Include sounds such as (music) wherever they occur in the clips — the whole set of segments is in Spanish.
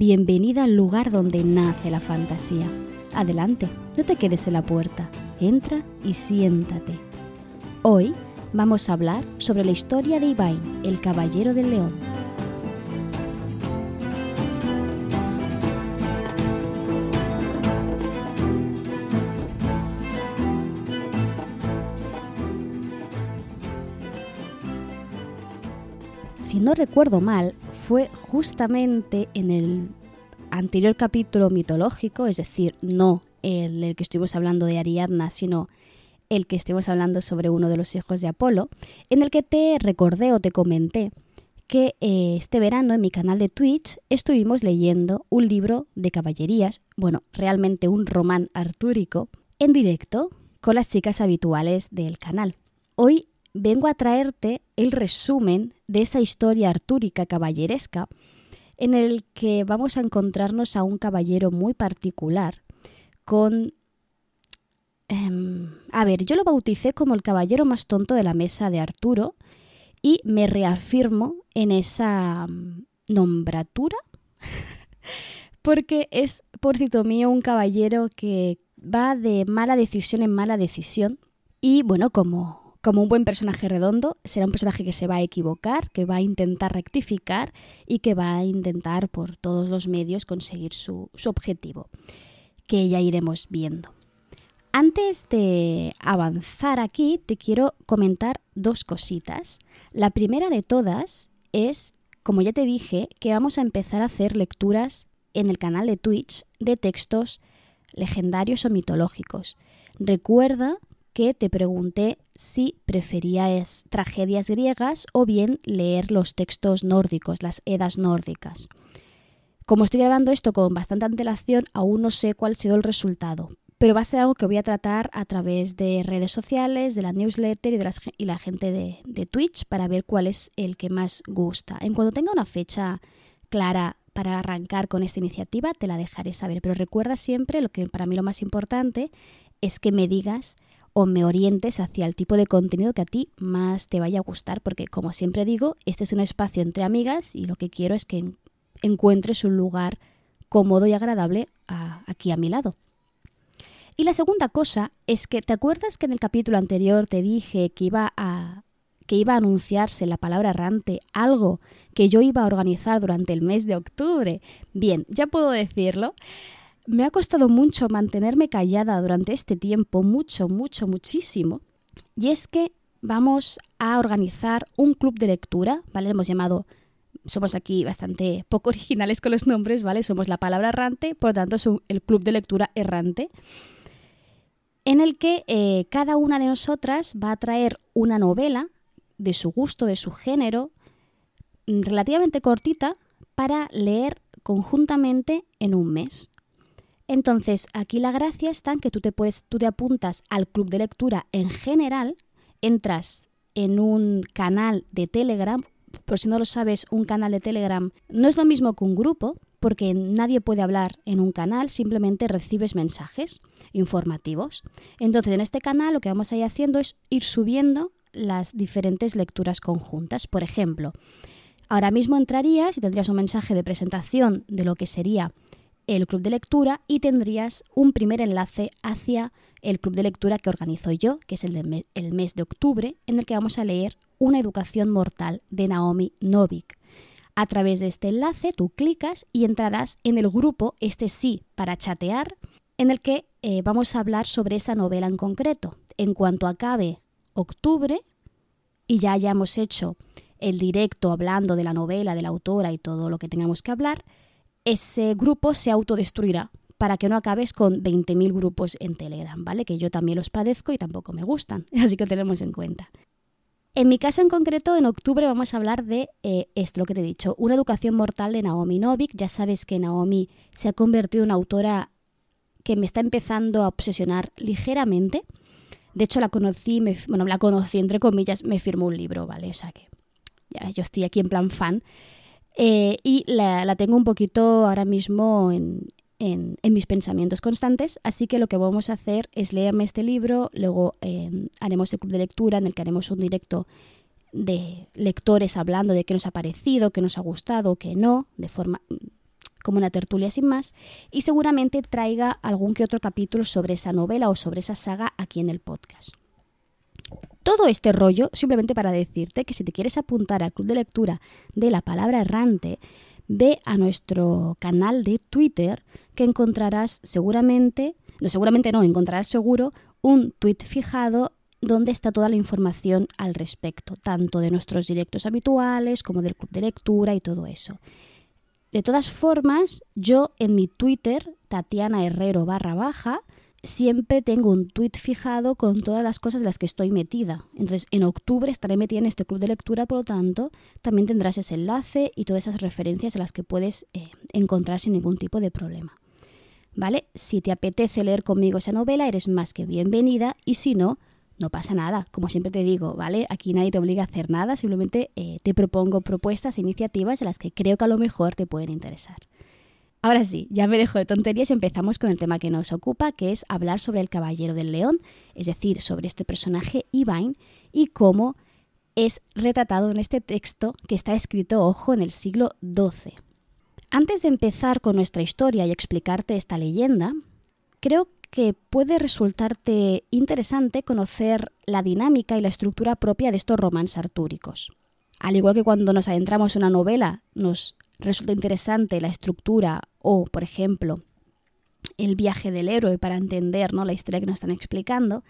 bienvenida al lugar donde nace la fantasía. Adelante, no te quedes en la puerta, entra y siéntate. Hoy vamos a hablar sobre la historia de Ivain, el caballero del león. Si no recuerdo mal, fue justamente en el anterior capítulo mitológico, es decir, no el, que estuvimos hablando de Ariadna, sino el que estuvimos hablando sobre uno de los hijos de Apolo, en el que te recordé o te comenté que eh, este verano en mi canal de Twitch estuvimos leyendo un libro de caballerías, bueno, realmente un román artúrico, en directo con las chicas habituales del canal. Hoy vengo a traerte el resumen de esa historia artúrica caballeresca en el que vamos a encontrarnos a un caballero muy particular con... Em, a ver, yo lo bauticé como el caballero más tonto de la mesa de Arturo y me reafirmo en esa mm, nombratura (laughs) porque es, por cito mío, un caballero que va de mala decisión en mala decisión y bueno, como como un buen personaje redondo, será un personaje que se va a equivocar, que va a intentar rectificar y que va a intentar por todos los medios conseguir su, objetivo, que ya iremos viendo. Antes de avanzar aquí, te quiero comentar dos cositas. La primera de todas es, como ya te dije, que vamos a empezar a hacer lecturas en el canal de Twitch de textos legendarios o mitológicos. Recuerda que te pregunté si preferías tragedias griegas o bien leer los textos nórdicos, las edas nórdicas. Como estoy grabando esto con bastante antelación, aún no sé cuál ha sido el resultado, pero va a ser algo que voy a tratar a través de redes sociales, de la newsletter y de la gente de, de Twitch para ver cuál es el que más gusta. En cuanto tenga una fecha clara para arrancar con esta iniciativa, te la dejaré saber. Pero recuerda siempre, lo que para mí lo más importante es que me digas o me orientes hacia el tipo de contenido que a ti más te vaya a gustar, porque como siempre digo, este es un espacio entre amigas y lo que quiero es que encuentres un lugar cómodo y agradable aquí a mi lado. Y la segunda cosa es que, ¿te acuerdas que en el capítulo anterior te dije que iba a que iba a anunciarse la palabra errante, algo que yo iba a organizar durante el mes de octubre? Bien, ya puedo decirlo. Me ha costado mucho mantenerme callada durante este tiempo, mucho, mucho, muchísimo. Y es que vamos a organizar un club de lectura, ¿vale? hemos llamado, somos aquí bastante poco (laughs) originales con los nombres, ¿vale? Somos la palabra errante, por lo tanto es el club de lectura errante, en el que eh, cada una de nosotras va a traer una novela de su gusto, de su género, relativamente cortita, para leer conjuntamente en un mes. Entonces, aquí la gracia está en que tú te puedes, tú te apuntas al club de lectura en general, entras en un canal de Telegram, por si no lo sabes, un canal de Telegram no es lo mismo que un grupo, porque nadie puede hablar en un canal, simplemente recibes mensajes informativos. Entonces, en este canal lo que vamos a ir haciendo es ir subiendo las diferentes lecturas conjuntas. Por ejemplo, ahora mismo entrarías y tendrías un mensaje de presentación de lo que sería el club de lectura y tendrías un primer enlace hacia el club de lectura que organizo yo, que es el, de mes de octubre, en el que vamos a leer Una educación mortal de Naomi Novik. A través de este enlace tú clicas y entrarás en el grupo, este sí, para chatear, en el que eh, vamos a hablar sobre esa novela en concreto. En cuanto acabe octubre y ya hayamos hecho el directo hablando de la novela, de la autora y todo lo que tengamos que hablar, ese grupo se autodestruirá para que no acabes con 20.000 grupos en Telegram, ¿vale? Que yo también los padezco y tampoco me gustan, (laughs) así que tenemos en cuenta. En mi caso en concreto, en octubre vamos a hablar de eh, esto, lo que te he dicho, una educación mortal de Naomi Novik. Ya sabes que Naomi se ha convertido en una autora que me está empezando a obsesionar ligeramente. De hecho, la conocí, me, bueno, la conocí entre comillas, me firmó un libro, ¿vale? O sea que ya, yo estoy aquí en plan fan. Eh, y la, tengo un poquito ahora mismo en, mis pensamientos constantes, así que lo que vamos a hacer es leerme este libro, luego em, haremos el club de lectura en el que haremos un directo de lectores hablando de qué nos ha parecido, qué nos ha gustado, qué no, de forma como una tertulia sin más, y seguramente traiga algún que otro capítulo sobre esa novela o sobre esa saga aquí en el podcast. Todo este rollo simplemente para decirte que si te quieres apuntar al club de lectura de la palabra errante, ve a nuestro canal de Twitter que encontrarás seguramente, no seguramente no, encontrarás seguro un tweet fijado donde está toda la información al respecto, tanto de nuestros directos habituales como del club de lectura y todo eso. De todas formas, yo en mi Twitter, Tatiana Herrero barra baja, siempre tengo un tweet fijado con todas las cosas en las que estoy metida. Entonces, en octubre estaré metida en este club de lectura, por lo tanto, también tendrás ese enlace y todas esas referencias en las que puedes eh, encontrar sin ningún tipo de problema. ¿Vale? Si te apetece leer conmigo esa novela, eres más que bienvenida y si no, no pasa nada. Como siempre te digo, ¿vale? Aquí nadie te obliga a hacer nada, simplemente eh, te propongo propuestas, e iniciativas en las que creo que a lo mejor te pueden interesar. Ahora sí, ya me dejo de tonterías y empezamos con el tema que nos ocupa, que es hablar sobre el Caballero del León, es decir, sobre este personaje Ivain y cómo es retratado en este texto que está escrito, ojo, en el siglo XII. Antes de empezar con nuestra historia y explicarte esta leyenda, creo que puede resultarte interesante conocer la dinámica y la estructura propia de estos romances artúricos. Al igual que cuando nos adentramos en una novela, nos resulta interesante la estructura o, por ejemplo, el viaje del héroe para entender ¿no? la historia que nos están explicando,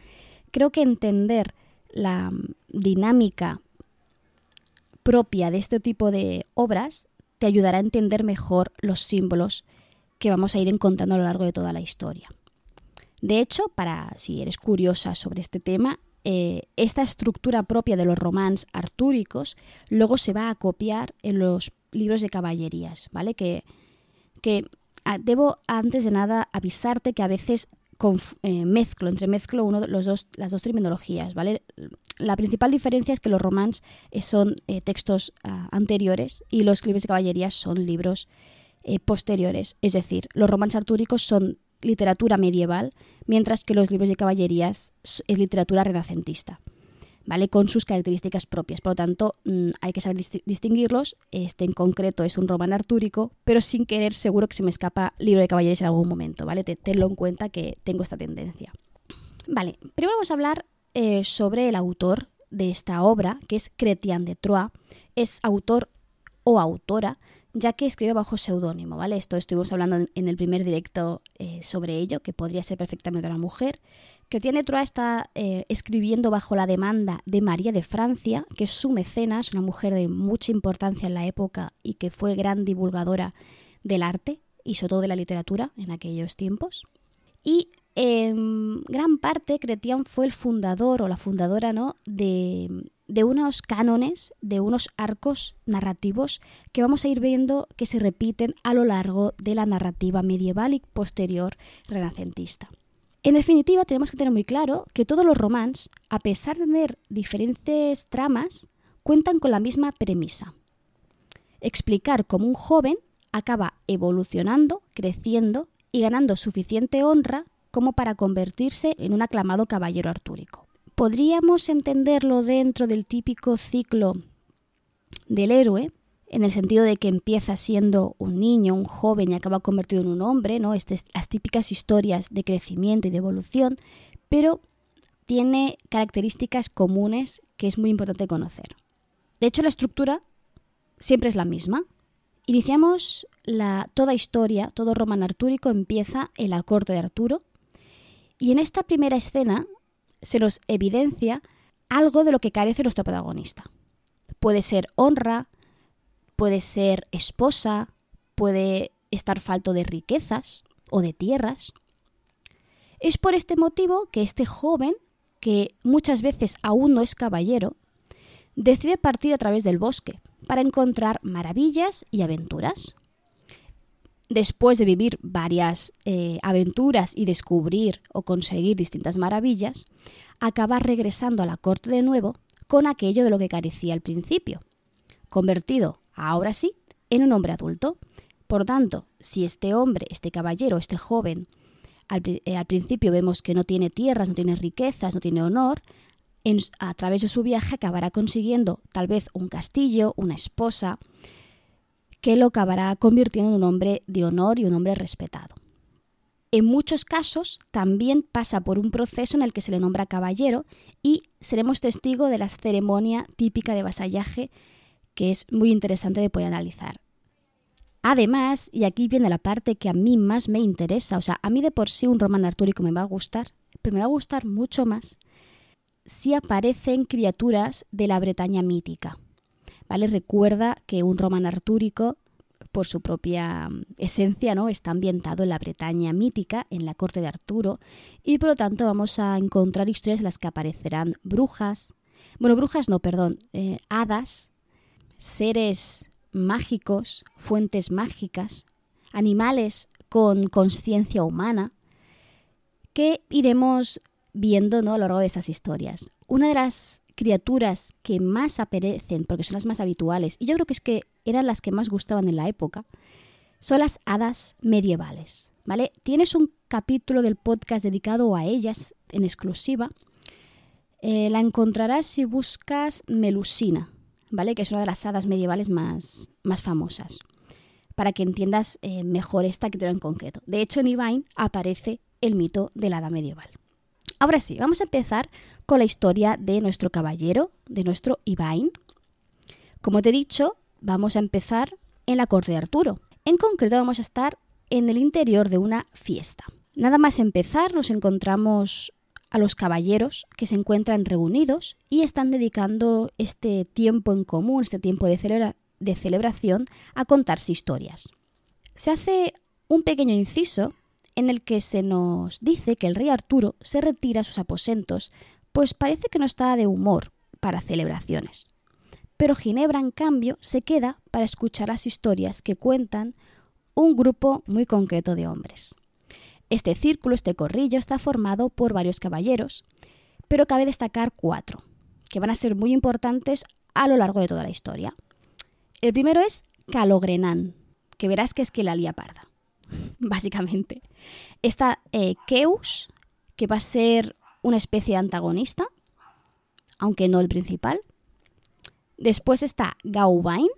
creo que entender la mm, dinámica propia de este tipo de obras te ayudará a entender mejor los símbolos que vamos a ir encontrando a lo largo de toda la historia. De hecho, para si eres curiosa sobre este tema, eh, esta estructura propia de los romans artúricos luego se va a copiar en los libros de caballerías, ¿vale? Que, que ah, debo antes de nada avisarte que a veces eh, mezclo, entremezclo uno, los dos, las dos terminologías, ¿vale? La principal diferencia es que los romans eh, son textos ah, anteriores y los libros de caballerías son libros posteriores. Es decir, los romans artúricos son literatura medieval, mientras que los libros de caballerías es literatura renacentista, ¿vale? Con sus características propias. Por lo tanto, mm, hay que saber distinguirlos. Este en concreto es un román artúrico, pero sin querer seguro que se me escapa libro de caballerías en algún momento, ¿vale? Tenlo en cuenta que tengo esta tendencia. Vale, primero vamos a hablar eh, sobre el autor de esta obra, que es Chrétien de Troyes. Es autor o autora ya que escribe bajo seudónimo, ¿vale? Esto estuvimos hablando en, el primer directo eh, sobre ello, que podría ser perfectamente una mujer. Tiene Troa está eh, escribiendo bajo la demanda de María de Francia, que es su mecenas, una mujer de mucha importancia en la época y que fue gran divulgadora del arte y sobre todo de la literatura en aquellos tiempos. Y en gran parte Cretián fue el fundador o la fundadora ¿no? de, de unos cánones, de unos arcos narrativos que vamos a ir viendo que se repiten a lo largo de la narrativa medieval y posterior renacentista. En definitiva, tenemos que tener muy claro que todos los romans, a pesar de tener diferentes tramas, cuentan con la misma premisa. Explicar cómo un joven acaba evolucionando, creciendo y ganando suficiente honra como para convertirse en un aclamado caballero artúrico. Podríamos entenderlo dentro del típico ciclo del héroe, en el sentido de que empieza siendo un niño, un joven y acaba convertido en un hombre, ¿no? Estas, las típicas historias de crecimiento y de evolución, pero tiene características comunes que es muy importante conocer. De hecho, la estructura siempre es la misma. Iniciamos la, toda historia, todo román artúrico empieza en la corte de Arturo, y en esta primera escena se nos evidencia algo de lo que carece nuestro protagonista. Puede ser honra, puede ser esposa, puede estar falto de riquezas o de tierras. Es por este motivo que este joven, que muchas veces aún no es caballero, decide partir a través del bosque para encontrar maravillas y aventuras después de vivir varias eh, aventuras y descubrir o conseguir distintas maravillas, acaba regresando a la corte de nuevo con aquello de lo que carecía al principio, convertido, ahora sí, en un hombre adulto. Por tanto, si este hombre, este caballero, este joven, al, eh, principio vemos que no tiene tierras, no tiene riquezas, no tiene honor, a través de su viaje acabará consiguiendo tal vez un castillo, una esposa, que lo acabará convirtiendo en un hombre de honor y un hombre respetado. En muchos casos también pasa por un proceso en el que se le nombra caballero y seremos testigos de la ceremonia típica de vasallaje que es muy interesante de poder analizar. Además, y aquí viene la parte que a mí más me interesa, o sea, a mí de por sí un román artúrico me va a gustar, pero me va a gustar mucho más si aparecen criaturas de la Bretaña mítica. ¿Vale? Recuerda que un román artúrico por su propia mm, esencia, ¿no? Está ambientado en la Bretaña mítica, en la corte de Arturo, y por lo tanto vamos a encontrar historias en las que aparecerán brujas, bueno, brujas no, perdón, eh, hadas, seres mágicos, fuentes mágicas, animales con conciencia humana, que iremos viendo ¿no? a lo largo de estas historias. Una de las criaturas que más aparecen, porque son las más habituales, y yo creo que es que eran las que más gustaban en la época, son las hadas medievales. ¿Vale? Tienes un capítulo del podcast dedicado a ellas en exclusiva. Eh, la encontrarás si buscas Melusina, ¿vale? Que es una de las hadas medievales más, más famosas. Para que entiendas eh, mejor esta criatura en concreto. De hecho, en Ivain aparece el mito de la hada medieval. Ahora sí, vamos a empezar con la historia de nuestro caballero, de nuestro Ivain. Como te he dicho, vamos a empezar en la corte de Arturo. En concreto vamos a estar en el interior de una fiesta. Nada más empezar nos encontramos a los caballeros que se encuentran reunidos y están dedicando este tiempo en común, este tiempo de, de celebración, a contarse historias. Se hace un pequeño inciso en el que se nos dice que el rey Arturo se retira a sus aposentos, pues parece que no está de humor para celebraciones. Pero Ginebra, en cambio, se queda para escuchar las historias que cuentan un grupo muy concreto de hombres. Este círculo, este corrillo, está formado por varios caballeros, pero cabe destacar cuatro, que van a ser muy importantes a lo largo de toda la historia. El primero es Calogrenán, que verás que es que la lía parda. (laughs) básicamente. Está eh, Keus, que va a ser una especie de antagonista, aunque no el principal. Después está Gauvain,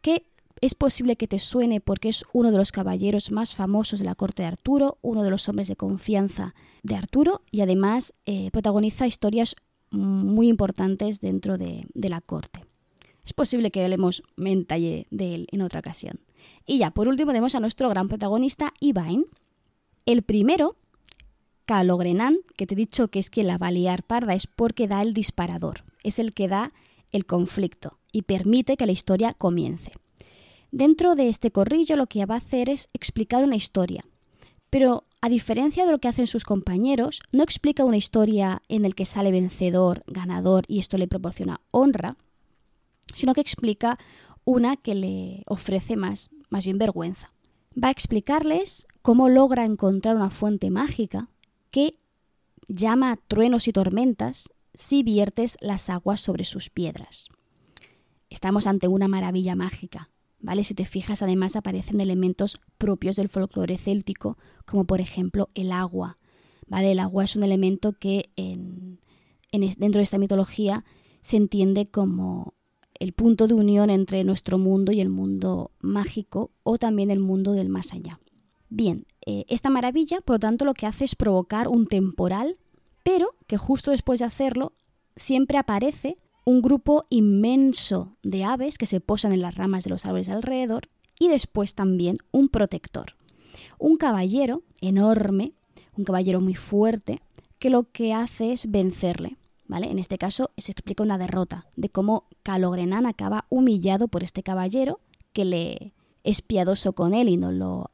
que es posible que te suene porque es uno de los caballeros más famosos de la corte de Arturo, uno de los hombres de confianza de Arturo y además eh, protagoniza historias muy importantes dentro de, de la corte. Es posible que hablemos en de él en otra ocasión. Y ya, por último, tenemos a nuestro gran protagonista, Ivain. El primero, Calogrenán, que te he dicho que es que la va a liar parda, es porque da el disparador, es el que da el conflicto y permite que la historia comience. Dentro de este corrillo lo que va a hacer es explicar una historia, pero a diferencia de lo que hacen sus compañeros, no explica una historia en la que sale vencedor, ganador y esto le proporciona honra, sino que explica una que le ofrece más, más bien vergüenza. Va a explicarles cómo logra encontrar una fuente mágica que llama truenos y tormentas si viertes las aguas sobre sus piedras. Estamos ante una maravilla mágica, ¿vale? Si te fijas, además aparecen elementos propios del folclore céltico, como por ejemplo el agua, ¿vale? El agua es un elemento que en, dentro de esta mitología se entiende como el punto de unión entre nuestro mundo y el mundo mágico o también el mundo del más allá. Bien, eh, esta maravilla, por lo tanto, lo que hace es provocar un temporal, pero que justo después de hacerlo siempre aparece un grupo inmenso de aves que se posan en las ramas de los árboles alrededor y después también un protector. Un caballero enorme, un caballero muy fuerte, que lo que hace es vencerle en este caso se explica una derrota de cómo Calogrenán acaba humillado por este caballero que le es piadoso con él y no lo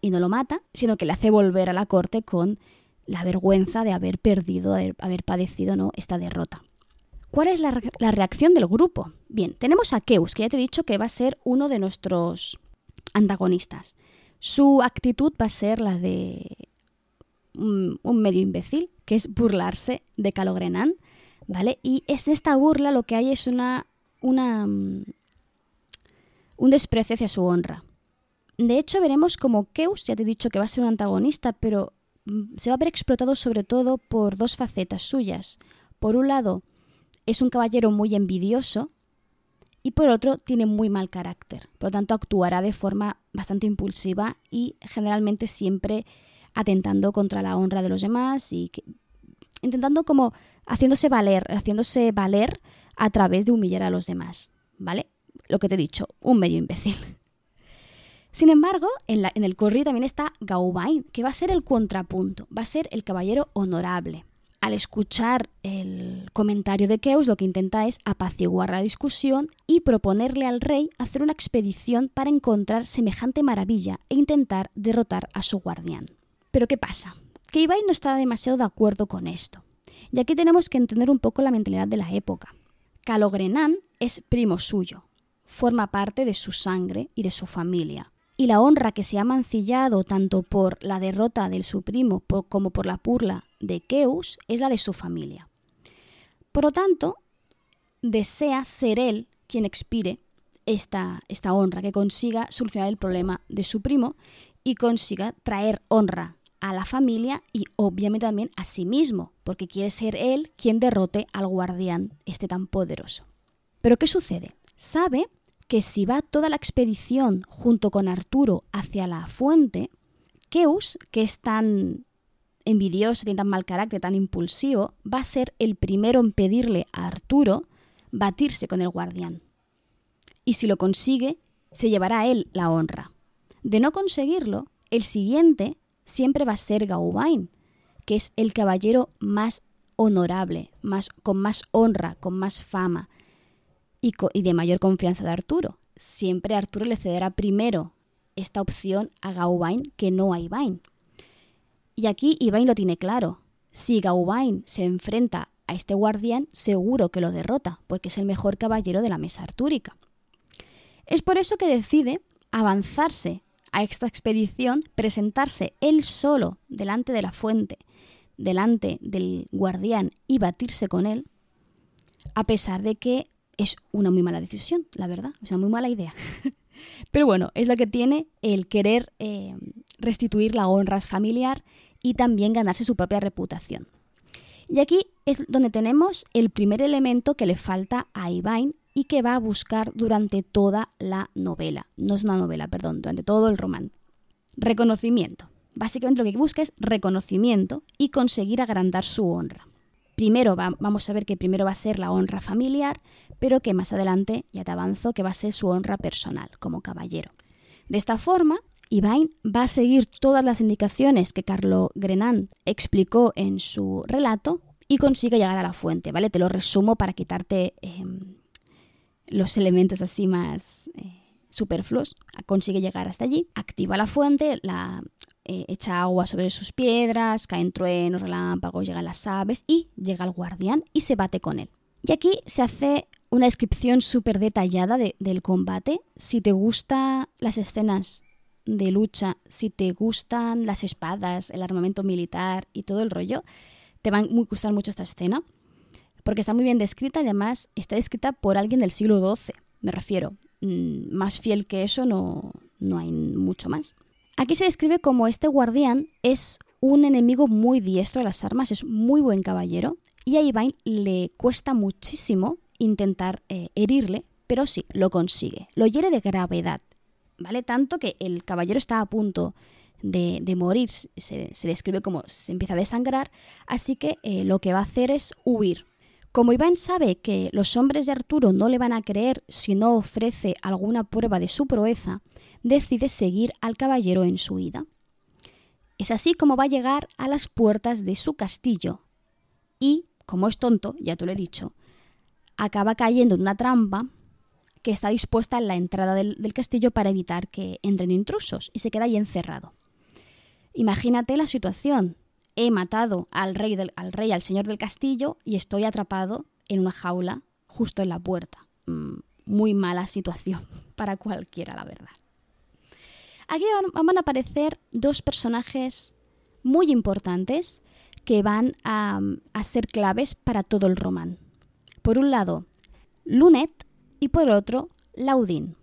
y no lo mata, sino que le hace volver a la corte con la vergüenza de haber perdido, de haber padecido ¿no? esta derrota. ¿Cuál es la, la, reacción del grupo? Bien, tenemos a Keus, que ya te he dicho que va a ser uno de nuestros antagonistas. Su actitud va a ser la de un, un medio imbécil, que es burlarse de Calogrenán, ¿vale? Y es esta burla lo que hay es una, una mm, un desprecio hacia su honra. De hecho, veremos como Keus, ya te he dicho que va a ser un antagonista, pero mm, se va a ver explotado sobre todo por dos facetas suyas. Por un lado, es un caballero muy envidioso y por otro tiene muy mal carácter. Por lo tanto, actuará de forma bastante impulsiva y generalmente siempre atentando contra la honra de los demás y intentando como haciéndose valer, haciéndose valer a través de humillar a los demás, ¿vale? Lo que te he dicho, un medio imbécil. Sin embargo, en, en el corrido también está Gauvain, que va a ser el contrapunto, va a ser el caballero honorable, al escuchar el comentario de Keus, lo que intenta es apaciguar la discusión y proponerle al rey hacer una expedición para encontrar semejante maravilla e intentar derrotar a su guardián. Pero ¿qué pasa? Que no está demasiado de acuerdo con esto. Y aquí tenemos que entender un poco la mentalidad de la época. Calogrenán es primo suyo, forma parte de su sangre y de su familia, y la honra que se ha mancillado tanto por la derrota de su primo como por la burla de Keus es la de su familia. Por lo tanto, desea ser él quien expire esta, esta honra, que consiga solucionar el problema de su primo y consiga traer honra a la familia y obviamente también a sí mismo, porque quiere ser él quien derrote al guardián este tan poderoso. Pero ¿qué sucede? Sabe que si va toda la expedición junto con Arturo hacia la fuente, Keus, que es tan envidioso, tiene tan mal carácter, tan impulsivo, va a ser el primero en pedirle a Arturo batirse con el guardián. Y si lo consigue, se llevará a él la honra. De no conseguirlo, el siguiente siempre va a ser Gauvain, que es el caballero más honorable, más, con más honra, con más fama y, y de mayor confianza de Arturo. Siempre Arturo le cederá primero esta opción a Gauvain que no a Ivain. Y aquí Ivain lo tiene claro. Si Gauvain se enfrenta a este guardián, seguro que lo derrota, porque es el mejor caballero de la mesa artúrica. Es por eso que decide avanzarse a esta expedición, presentarse él solo delante de la fuente, delante del guardián y batirse con él, a pesar de que es una muy mala decisión, la verdad, es una muy mala idea. (laughs) Pero bueno, es lo que tiene el querer eh, restituir la honra familiar y también ganarse su propia reputación. Y aquí es donde tenemos el primer elemento que le falta a Ivain y que va a buscar durante toda la novela. No es una novela, perdón, durante todo el román. Reconocimiento. Básicamente lo que busca es reconocimiento y conseguir agrandar su honra. Primero vamos a ver que primero va a ser la honra familiar, pero que más adelante, ya te avanzo, que va a ser su honra personal como caballero. De esta forma, Ivain va a seguir todas las indicaciones que Carlo Grenand explicó en su relato y consigue llegar a la fuente, ¿vale? Te lo resumo para quitarte em, los elementos así más eh, superfluos. Consigue llegar hasta allí, activa la fuente, la eh, echa agua sobre sus piedras, caen truenos, relámpagos, llegan las aves y llega el guardián y se bate con él. Y aquí se hace una descripción súper detallada del combate. Si te gustan las escenas de lucha, si te gustan las espadas, el armamento militar y todo el rollo, te va a gustar mucho esta escena, porque está muy bien descrita y además está descrita por alguien del siglo XII, me refiero. Mm, más fiel que eso no, no hay mucho más. Aquí se describe como este guardián es un enemigo muy diestro de las armas, es muy buen caballero, y a Ivain le cuesta muchísimo intentar eh, herirle, pero sí, lo consigue. Lo hiere de gravedad. ¿vale? Tanto que el caballero está a punto de, morir, se, describe como se empieza a desangrar, así que eh, lo que va a hacer es huir. Como Iván sabe que los hombres de Arturo no le van a creer si no ofrece alguna prueba de su proeza, decide seguir al caballero en su ida. Es así como va a llegar a las puertas de su castillo y, como es tonto, ya te lo he dicho, acaba cayendo en una trampa que está dispuesta en la entrada del, castillo para evitar que entren intrusos y se queda ahí encerrado. Imagínate la situación. He matado al rey, al rey, al señor del castillo y estoy atrapado en una jaula justo en la puerta. Mm, muy mala situación (laughs) para cualquiera, la verdad. Aquí van, a aparecer dos personajes muy importantes que van a, ser claves para todo el román. Por un lado, Lunet, y por otro, Laudín.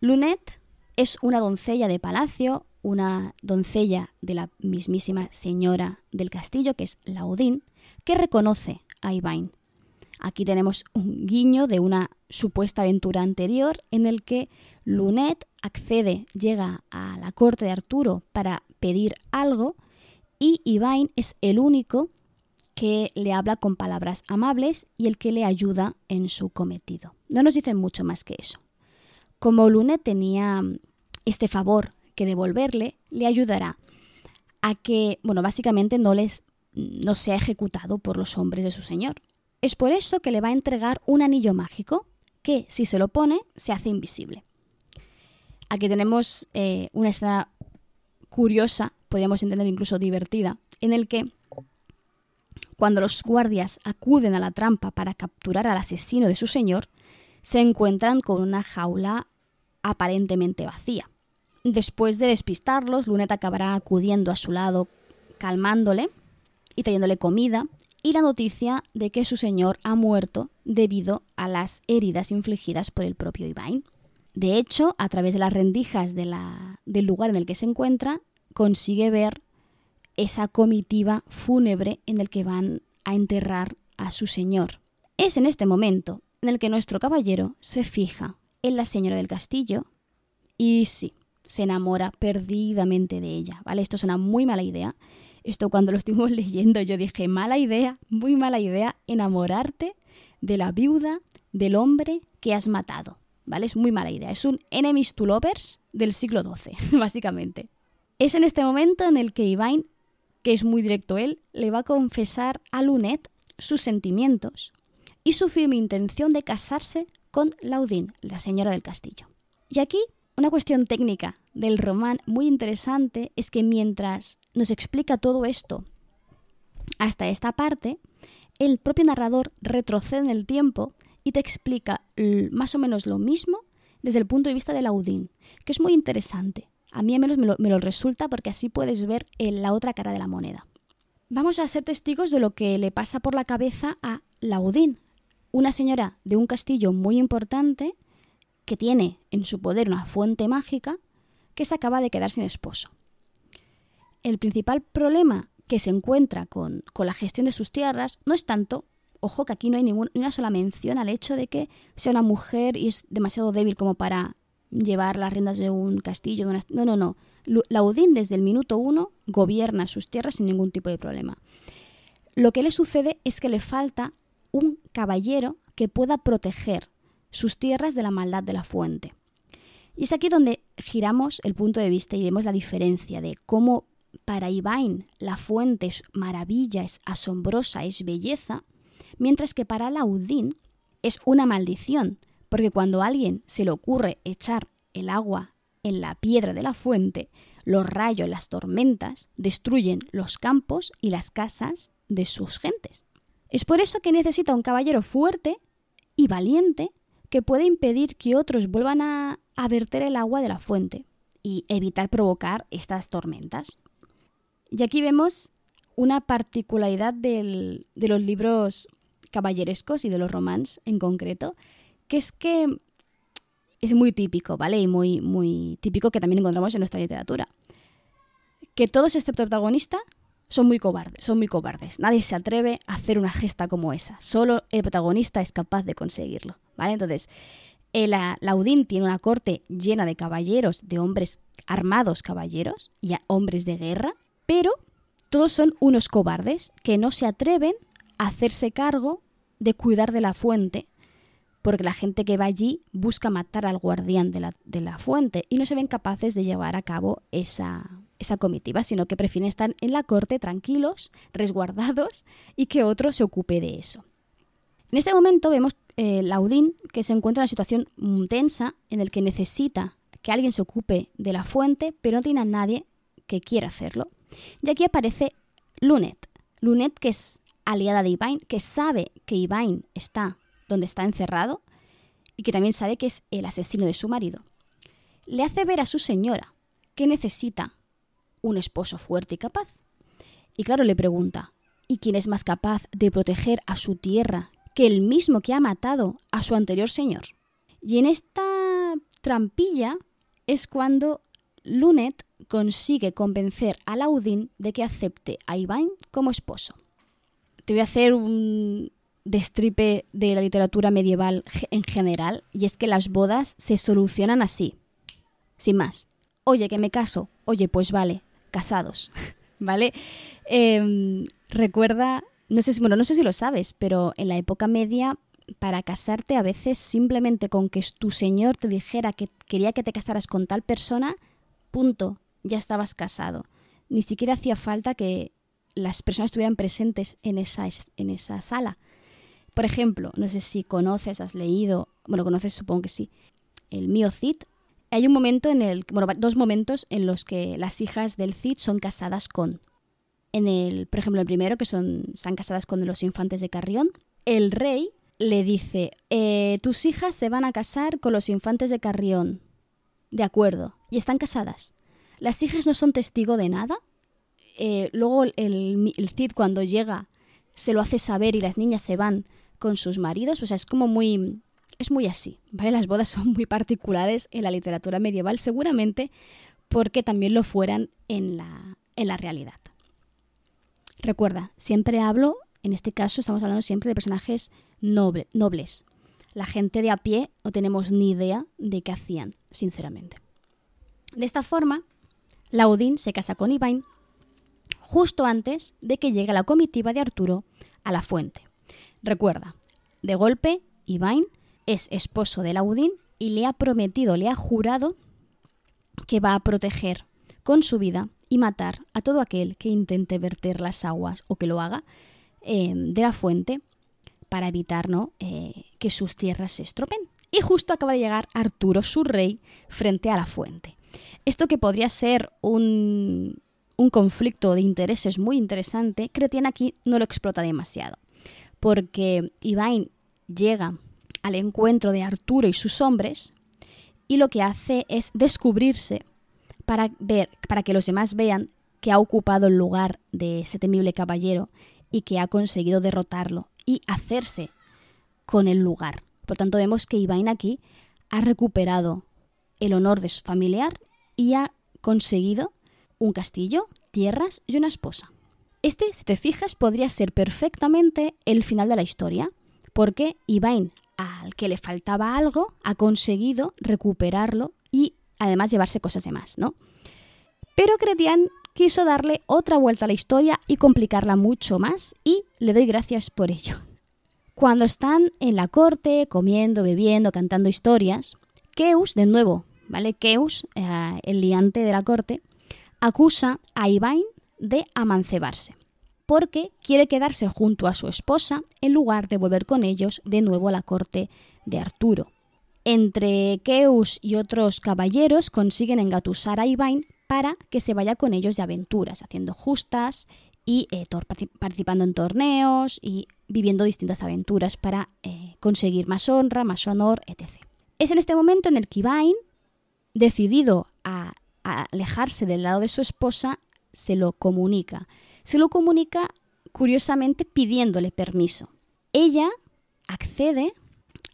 Lunette es una doncella de palacio, una doncella de la mismísima señora del castillo, que es Laudín, que reconoce a Ivain. Aquí tenemos un guiño de una supuesta aventura anterior en el que Lunet accede, llega a la corte de Arturo para pedir algo y Ivain es el único que le habla con palabras amables y el que le ayuda en su cometido. No nos dicen mucho más que eso. Como Lunet tenía este favor que devolverle, le ayudará a que, bueno, básicamente no les no sea ejecutado por los hombres de su señor. Es por eso que le va a entregar un anillo mágico que, si se lo pone, se hace invisible. Aquí tenemos eh, una escena curiosa, podríamos entender incluso divertida, en el que cuando los guardias acuden a la trampa para capturar al asesino de su señor, se encuentran con una jaula aparentemente vacía. Después de despistarlos, Lunet acabará acudiendo a su lado, calmándole y trayéndole comida y la noticia de que su señor ha muerto debido a las heridas infligidas por el propio Ivain. De hecho, a través de las rendijas del lugar en el que se encuentra, consigue ver esa comitiva fúnebre en el que van a enterrar a su señor. Es en este momento en el que nuestro caballero se fija en la señora del castillo y sí, se enamora perdidamente de ella, ¿vale? Esto es una muy mala idea. Esto cuando lo estuvimos (laughs) leyendo yo dije, mala idea, muy mala idea enamorarte de la viuda del hombre que has matado, ¿vale? Es muy mala idea. Es un enemies to lovers del siglo XII, (laughs) básicamente. Es en este momento en el que Ivain que es muy directo él, le va a confesar a Lunet sus sentimientos y su firme intención de casarse con Laudín, la señora del castillo. Y aquí una cuestión técnica del román muy interesante es que mientras nos explica todo esto hasta esta parte, el propio narrador retrocede en el tiempo y te explica más o menos lo mismo desde el punto de vista de Laudín, que es muy interesante. A mí al menos me lo, resulta porque así puedes ver la otra cara de la moneda. Vamos a ser testigos de lo que le pasa por la cabeza a Laudín, una señora de un castillo muy importante que tiene en su poder una fuente mágica que se acaba de quedar sin esposo. El principal problema que se encuentra con, la gestión de sus tierras no es tanto, ojo que aquí no hay ninguna una sola mención al hecho de que sea una mujer y es demasiado débil como para llevar las riendas de un castillo. No, no, no. Laudín desde el minuto uno gobierna sus tierras sin ningún tipo de problema. Lo que le sucede es que le falta un caballero que pueda proteger sus tierras de la maldad de la fuente. Y es aquí donde giramos el punto de vista y vemos la diferencia de cómo para Ivain la fuente es maravilla, es asombrosa, es belleza, mientras que para Laudín es una maldición, porque cuando a alguien se le ocurre echar el agua en la piedra de la fuente, los rayos, las tormentas destruyen los campos y las casas de sus gentes. Es por eso que necesita un caballero fuerte y valiente que pueda impedir que otros vuelvan a, verter el agua de la fuente y evitar provocar estas tormentas. Y aquí vemos una particularidad de los libros caballerescos y de los romans en concreto, que es que es muy típico, ¿vale? Y muy, muy típico que también encontramos en nuestra literatura. Que todos, excepto el protagonista, son muy cobardes, son muy cobardes. Nadie se atreve a hacer una gesta como esa. Solo el protagonista es capaz de conseguirlo, ¿vale? Entonces, el Laudín tiene una corte llena de caballeros, de hombres armados caballeros y hombres de guerra, pero todos son unos cobardes que no se atreven a hacerse cargo de cuidar de la fuente porque la gente que va allí busca matar al guardián de la, fuente y no se ven capaces de llevar a cabo esa, comitiva, sino que prefieren estar en la corte tranquilos, resguardados y que otro se ocupe de eso. En este momento vemos eh, Laudín que se encuentra en una situación tensa en el que necesita que alguien se ocupe de la fuente, pero no tiene a nadie que quiera hacerlo. Y aquí aparece Lunet. Lunet, que es aliada de Ivain, que sabe que Ivain está donde está encerrado y que también sabe que es el asesino de su marido. Le hace ver a su señora que necesita un esposo fuerte y capaz. Y claro, le pregunta, ¿y quién es más capaz de proteger a su tierra que el mismo que ha matado a su anterior señor? Y en esta trampilla es cuando Lunet consigue convencer a Laudín de que acepte a Iván como esposo. Te voy a hacer un, destripe de la literatura medieval en general, y es que las bodas se solucionan así, sin más. Oye, que me caso. Oye, pues vale, casados. ¿Vale? Em, recuerda, no sé si, bueno, no sé si lo sabes, pero en la época media, para casarte, a veces simplemente con que tu señor te dijera que quería que te casaras con tal persona, punto, ya estabas casado. Ni siquiera hacía falta que las personas estuvieran presentes en esa, en esa sala. Por ejemplo, no sé si conoces, has leído, bueno, conoces supongo que sí, el mío Cid. Hay un momento en el, bueno, dos momentos en los que las hijas del Cid son casadas con. En el, por ejemplo, el primero, que son, están casadas con los infantes de Carrión, el rey le dice, eh, tus hijas se van a casar con los infantes de Carrión. De acuerdo. Y están casadas. Las hijas no son testigo de nada. Eh, luego el, el Cid cuando llega se lo hace saber y las niñas se van con sus maridos. O sea, es como muy... Es muy así, ¿vale? Las bodas son muy particulares en la literatura medieval, seguramente porque también lo fueran en la, en la realidad. Recuerda, siempre hablo, en este caso estamos hablando siempre de personajes nobles. La gente de a pie no tenemos ni idea de qué hacían, sinceramente. De esta forma, Laudín se casa con Ivain justo antes de que llegue la comitiva de Arturo a la fuente. Recuerda, de golpe, Ivain es esposo de Laudín y le ha prometido, le ha jurado que va a proteger con su vida y matar a todo aquel que intente verter las aguas o que lo haga eh, de la fuente para evitar ¿no? Eh, que sus tierras se estropen. Y justo acaba de llegar Arturo, su rey, frente a la fuente. Esto que podría ser un, un conflicto de intereses muy interesante, Cretien aquí no lo explota demasiado, porque Ivain llega al encuentro de Arturo y sus hombres y lo que hace es descubrirse para ver, para que los demás vean que ha ocupado el lugar de ese temible caballero y que ha conseguido derrotarlo y hacerse con el lugar. Por tanto, vemos que Ivain aquí ha recuperado el honor de su familiar y ha conseguido un castillo, tierras y una esposa. Este, si te fijas, podría ser perfectamente el final de la historia, porque Ivain, al que le faltaba algo, ha conseguido recuperarlo y además llevarse cosas de más, ¿no? Pero Cretián quiso darle otra vuelta a la historia y complicarla mucho más y le doy gracias por ello. Cuando están en la corte, comiendo, bebiendo, cantando historias, Keus, de nuevo, ¿vale? Keus, eh, el liante de la corte, acusa a Ivain de amancebarse, porque quiere quedarse junto a su esposa en lugar de volver con ellos de nuevo a la corte de Arturo. Entre Keus y otros caballeros consiguen engatusar a Ivain para que se vaya con ellos de aventuras, haciendo justas y eh, participando en torneos y viviendo distintas aventuras para eh, conseguir más honra, más honor, etc. Es en este momento en el que Ivain, decidido a alejarse del lado de su esposa, se lo comunica. Se lo comunica, curiosamente, pidiéndole permiso. Ella accede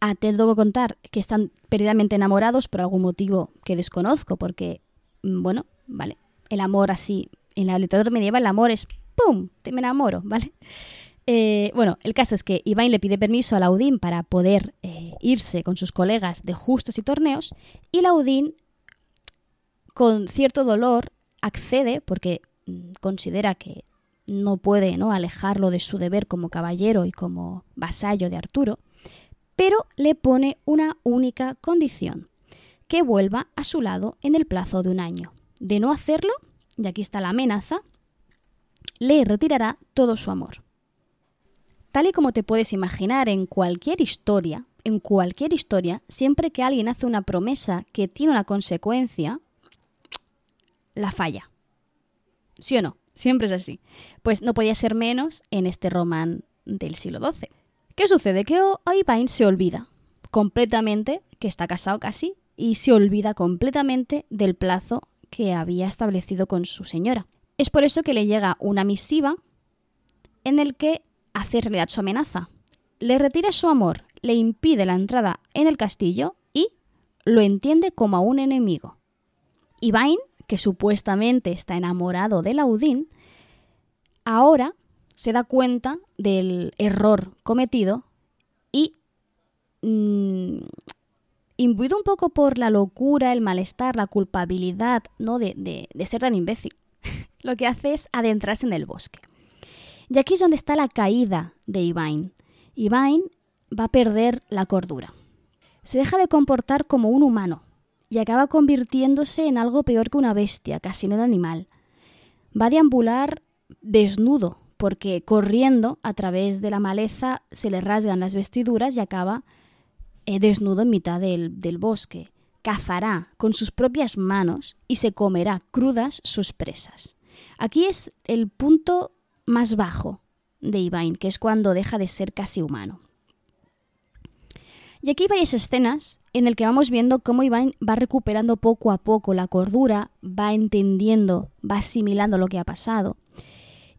a, te debo contar, que están perdidamente enamorados por algún motivo que desconozco, porque, mm, bueno, vale, el amor así, en la literatura medieval el amor es ¡pum! Te me enamoro, ¿vale? Eh, bueno, el caso es que Ivain le pide permiso a Laudín para poder eh, irse con sus colegas de justos y torneos, y Laudín, con cierto dolor, accede porque considera que no puede ¿no? alejarlo de su deber como caballero y como vasallo de Arturo, pero le pone una única condición, que vuelva a su lado en el plazo de un año. De no hacerlo, y aquí está la amenaza, le retirará todo su amor. Tal y como te puedes imaginar en cualquier historia, en cualquier historia, siempre que alguien hace una promesa que tiene una consecuencia, la falla. ¿Sí o no? Siempre es así. Pues no podía ser menos en este román del siglo XII. ¿Qué sucede? Que Ivain se olvida completamente que está casado casi y se olvida completamente del plazo que había establecido con su señora. Es por eso que le llega una misiva en el que hace realidad su amenaza. Le retira su amor, le impide la entrada en el castillo y lo entiende como a un enemigo. Ivain, que supuestamente está enamorado de Laudín, ahora se da cuenta del error cometido y, mm, imbuido un poco por la locura, el malestar, la culpabilidad ¿no? de, de ser tan imbécil, (laughs) lo que hace es adentrarse en el bosque. Y aquí es donde está la caída de Ivain. Ivain va a perder la cordura. Se deja de comportar como un humano y acaba convirtiéndose en algo peor que una bestia, casi en un animal. Va a deambular desnudo, porque corriendo a través de la maleza se le rasgan las vestiduras y acaba eh, desnudo en mitad del, del bosque. Cazará con sus propias manos y se comerá crudas sus presas. Aquí es el punto más bajo de Ivain, que es cuando deja de ser casi humano. Y aquí hay varias escenas en el que vamos viendo cómo Iván va recuperando poco a poco la cordura, va entendiendo, va asimilando lo que ha pasado.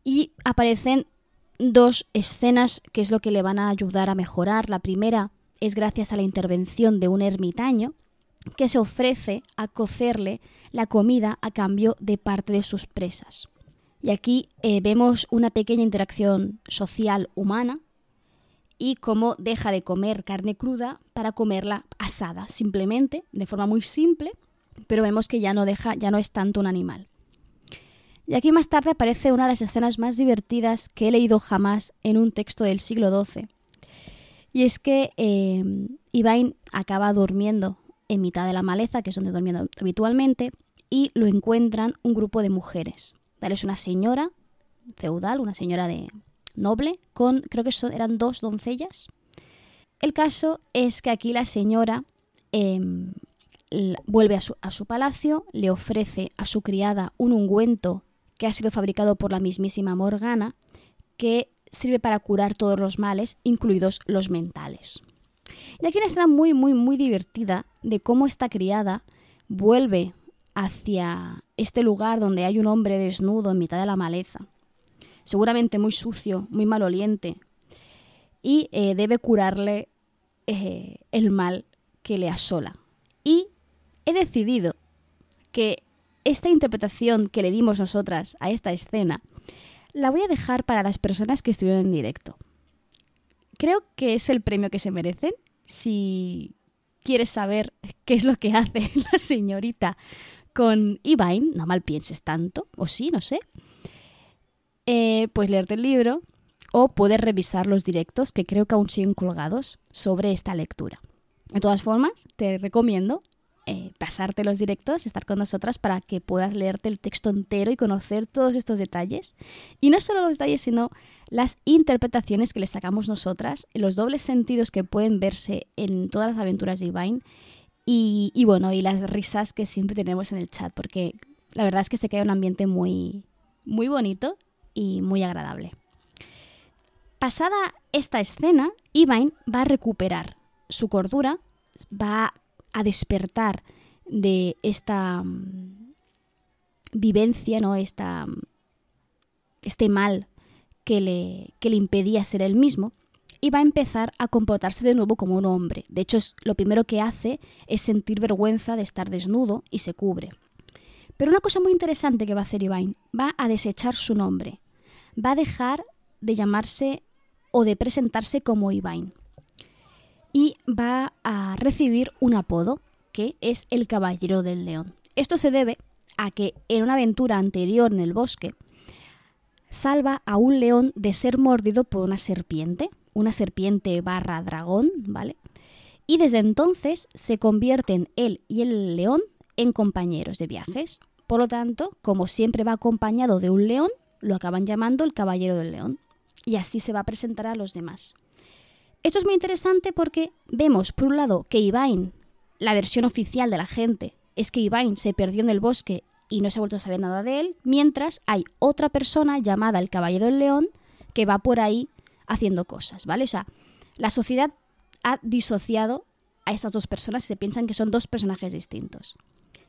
Y aparecen dos escenas que es lo que le van a ayudar a mejorar. La primera es gracias a la intervención de un ermitaño que se ofrece a cocerle la comida a cambio de parte de sus presas. Y aquí eh, vemos una pequeña interacción social humana y cómo deja de comer carne cruda para comerla asada, simplemente, de forma muy simple, pero vemos que ya no deja, ya no es tanto un animal. Y aquí más tarde aparece una de las escenas más divertidas que he leído jamás en un texto del siglo XII. Y es que eh, Ivain acaba durmiendo en mitad de la maleza, que es donde duerme habitualmente, y lo encuentran un grupo de mujeres. Tal es una señora feudal, una señora de, noble, con creo que eran dos doncellas. El caso es que aquí la señora em, vuelve a su, palacio, le ofrece a su criada un ungüento que ha sido fabricado por la mismísima Morgana, que sirve para curar todos los males, incluidos los mentales. Y aquí una escena muy, muy, muy divertida de cómo esta criada vuelve hacia este lugar donde hay un hombre desnudo en mitad de la maleza seguramente muy sucio, muy maloliente, y eh, debe curarle eh, el mal que le asola. Y he decidido que esta interpretación que le dimos nosotras a esta escena la voy a dejar para las personas que estuvieron en directo. Creo que es el premio que se merecen. Si quieres saber qué es lo que hace (laughs) la señorita con Ivain, no mal pienses tanto, o sí, no sé. Eh, pues leerte el libro o puedes revisar los directos que creo que aún siguen colgados sobre esta lectura. De todas formas, te recomiendo eh, pasarte los directos, estar con nosotras para que puedas leerte el texto entero y conocer todos estos detalles. Y no solo los detalles, sino las interpretaciones que le sacamos nosotras, los dobles sentidos que pueden verse en todas las aventuras de Ivine y, y bueno, y las risas que siempre tenemos en el chat, porque la verdad es que se crea un ambiente muy, muy bonito y muy agradable. Pasada esta escena, Ivain va a recuperar su cordura, va a despertar de esta mm, vivencia, ¿no? Esta, mm, este mal que le, que le impedía ser él mismo, y va a empezar a comportarse de nuevo como un hombre. De hecho, lo primero que hace es sentir vergüenza de estar desnudo y se cubre. Pero una cosa muy interesante que va a hacer Ivain, va a desechar su nombre. Va a dejar de llamarse o de presentarse como Ivain. Y va a recibir un apodo, que es el Caballero del León. Esto se debe a que en una aventura anterior en el bosque, salva a un león de ser mordido por una serpiente, una serpiente barra dragón, ¿vale? Y desde entonces se convierten él y el león en compañeros de viajes. Por lo tanto, como siempre va acompañado de un león, lo acaban llamando el Caballero del León. Y así se va a presentar a los demás. Esto es muy interesante porque vemos, por un lado, que Ivain, la versión oficial de la gente, es que Ivain se perdió en el bosque y no se ha vuelto a saber nada de él, mientras hay otra persona llamada el Caballero del León que va por ahí haciendo cosas, ¿vale? O sea, la sociedad ha disociado a estas dos personas y se piensan que son dos personajes distintos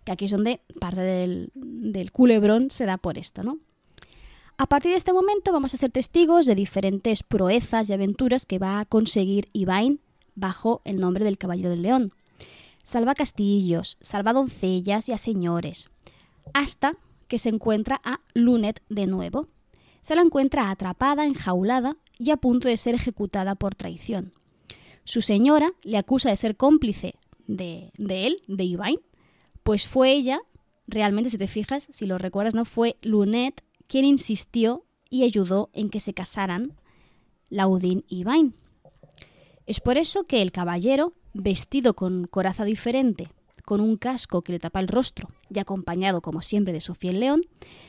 que aquí es donde parte del, del culebrón se da por esto, ¿no? A partir de este momento vamos a ser testigos de diferentes proezas y aventuras que va a conseguir Ivain bajo el nombre del Caballero del León. Salva castillos, salva doncellas y a señores, hasta que se encuentra a Lunet de nuevo. se la encuentra atrapada, enjaulada y a punto de ser ejecutada por traición. Su señora le acusa de ser cómplice de, él, de Ivain, pues fue ella, realmente si te fijas, si lo recuerdas, ¿no? Fue Lunet quien insistió y ayudó en que se casaran Laudín y Ivain. Es por eso que el caballero, vestido con coraza diferente, con un casco que le tapa el rostro y acompañado, como siempre, de su fiel león,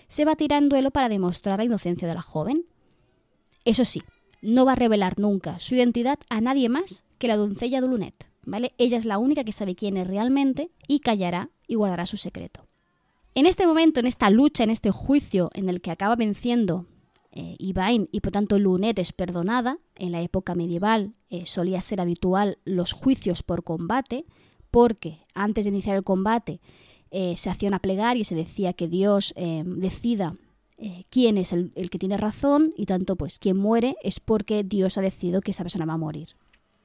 se batirá en duelo para demostrar la inocencia de la joven. Eso sí, no va a revelar nunca su identidad a nadie más que la doncella de Lunet, ¿vale? Ella es la única que sabe quién es realmente y callará y guardará su secreto. En este momento, en esta lucha, en este juicio en el que acaba venciendo eh, Ivain y por tanto Lunet es perdonada, en la época medieval eh, solía ser habitual los juicios por combate, porque antes de iniciar el combate eh, se hacía una plegaria y se decía que Dios decida quién es el, el, que tiene razón y tanto pues quien muere es porque Dios ha decidido que esa persona va a morir.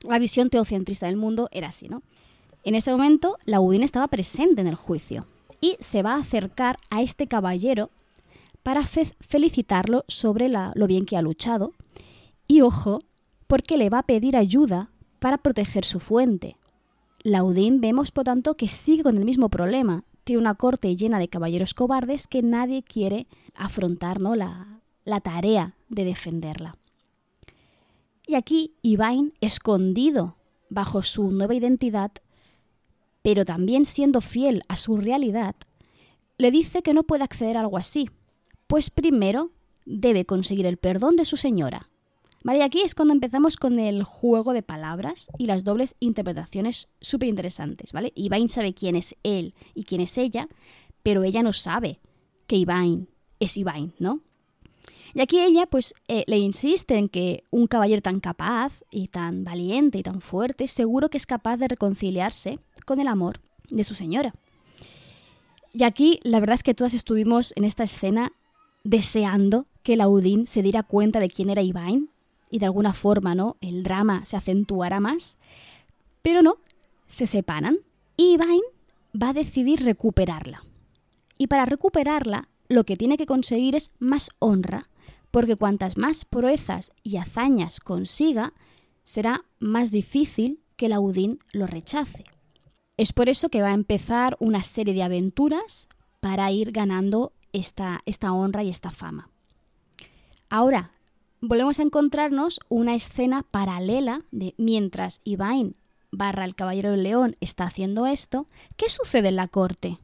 La visión teocentrista del mundo era así, ¿no? En este momento, la Udine estaba presente en el juicio y se va a acercar a este caballero para felicitarlo sobre lo bien que ha luchado. Y ojo, porque le va a pedir ayuda para proteger su fuente. Laudín vemos, por tanto, que sigue con el mismo problema. Tiene una corte llena de caballeros cobardes que nadie quiere afrontar ¿no? la, la tarea de defenderla. Y aquí Ivain, escondido bajo su nueva identidad, pero también siendo fiel a su realidad, le dice que no puede acceder a algo así, pues primero debe conseguir el perdón de su señora. Vale, y aquí es cuando empezamos con el juego de palabras y las dobles interpretaciones súper interesantes, ¿vale? Ivain sabe quién es él y quién es ella, pero ella no sabe que Ivain es Ivain, ¿no? Y aquí ella pues eh, le insiste en que un caballero tan capaz y tan valiente y tan fuerte seguro que es capaz de reconciliarse con el amor de su señora. Y aquí la verdad es que todas estuvimos en esta escena deseando que Laudín se diera cuenta de quién era Ivain y de alguna forma, ¿no? El drama se acentuara más. Pero no, se separan y Ivain va a decidir recuperarla. Y para recuperarla, lo que tiene que conseguir es más honra, porque cuantas más proezas y hazañas consiga, será más difícil que Laudín lo rechace. Es por eso que va a empezar una serie de aventuras para ir ganando esta, esta honra y esta fama. Ahora, volvemos a encontrarnos una escena paralela de mientras Ivain barra el Caballero del León está haciendo esto, ¿qué sucede en la corte?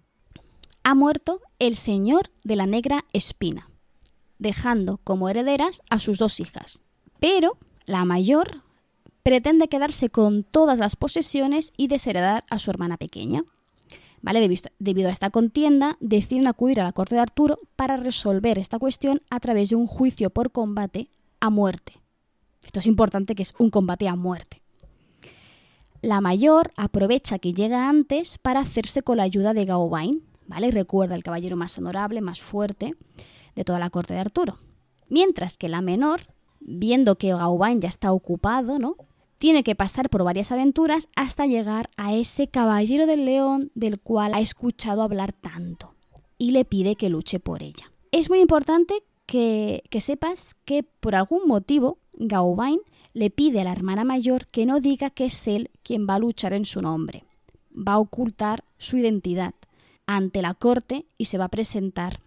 Ha muerto el señor de la negra espina, dejando como herederas a sus dos hijas. Pero la mayor pretende quedarse con todas las posesiones y desheredar a su hermana pequeña. Debido a esta contienda, deciden acudir a la corte de Arturo para resolver esta cuestión a través de un juicio por combate a muerte. Esto es importante que es un combate a muerte. La mayor aprovecha que llega antes para hacerse con la ayuda de Gauvain, Recuerda el caballero más honorable, más fuerte de toda la corte de Arturo. Mientras que la menor, viendo que Gauvain ya está ocupado, ¿no? tiene que pasar por varias aventuras hasta llegar a ese caballero del león del cual ha escuchado hablar tanto y le pide que luche por ella. Es muy importante que, sepas que por algún motivo Gauvain le pide a la hermana mayor que no diga que es él quien va a luchar en su nombre. Va a ocultar su identidad ante la corte y se va a presentar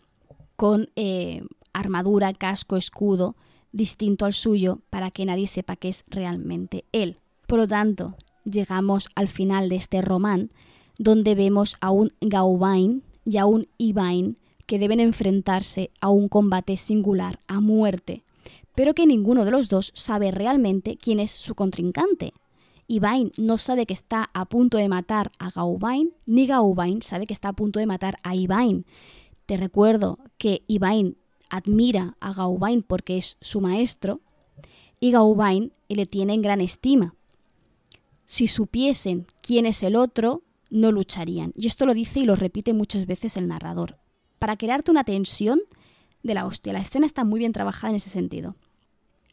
con eh, armadura, casco, escudo, distinto al suyo para que nadie sepa que es realmente él. Por lo tanto, llegamos al final de este román donde vemos a un Gauvain y a un Ivain que deben enfrentarse a un combate singular a muerte, pero que ninguno de los dos sabe realmente quién es su contrincante. Ivain no sabe que está a punto de matar a Gauvain, ni Gauvain sabe que está a punto de matar a Ivain. Te recuerdo que Ivain admira a Gauvain porque es su maestro y Gauvain le tiene en gran estima. Si supiesen quién es el otro, no lucharían. Y esto lo dice y lo repite muchas veces el narrador. Para crearte una tensión de la hostia. La escena está muy bien trabajada en ese sentido.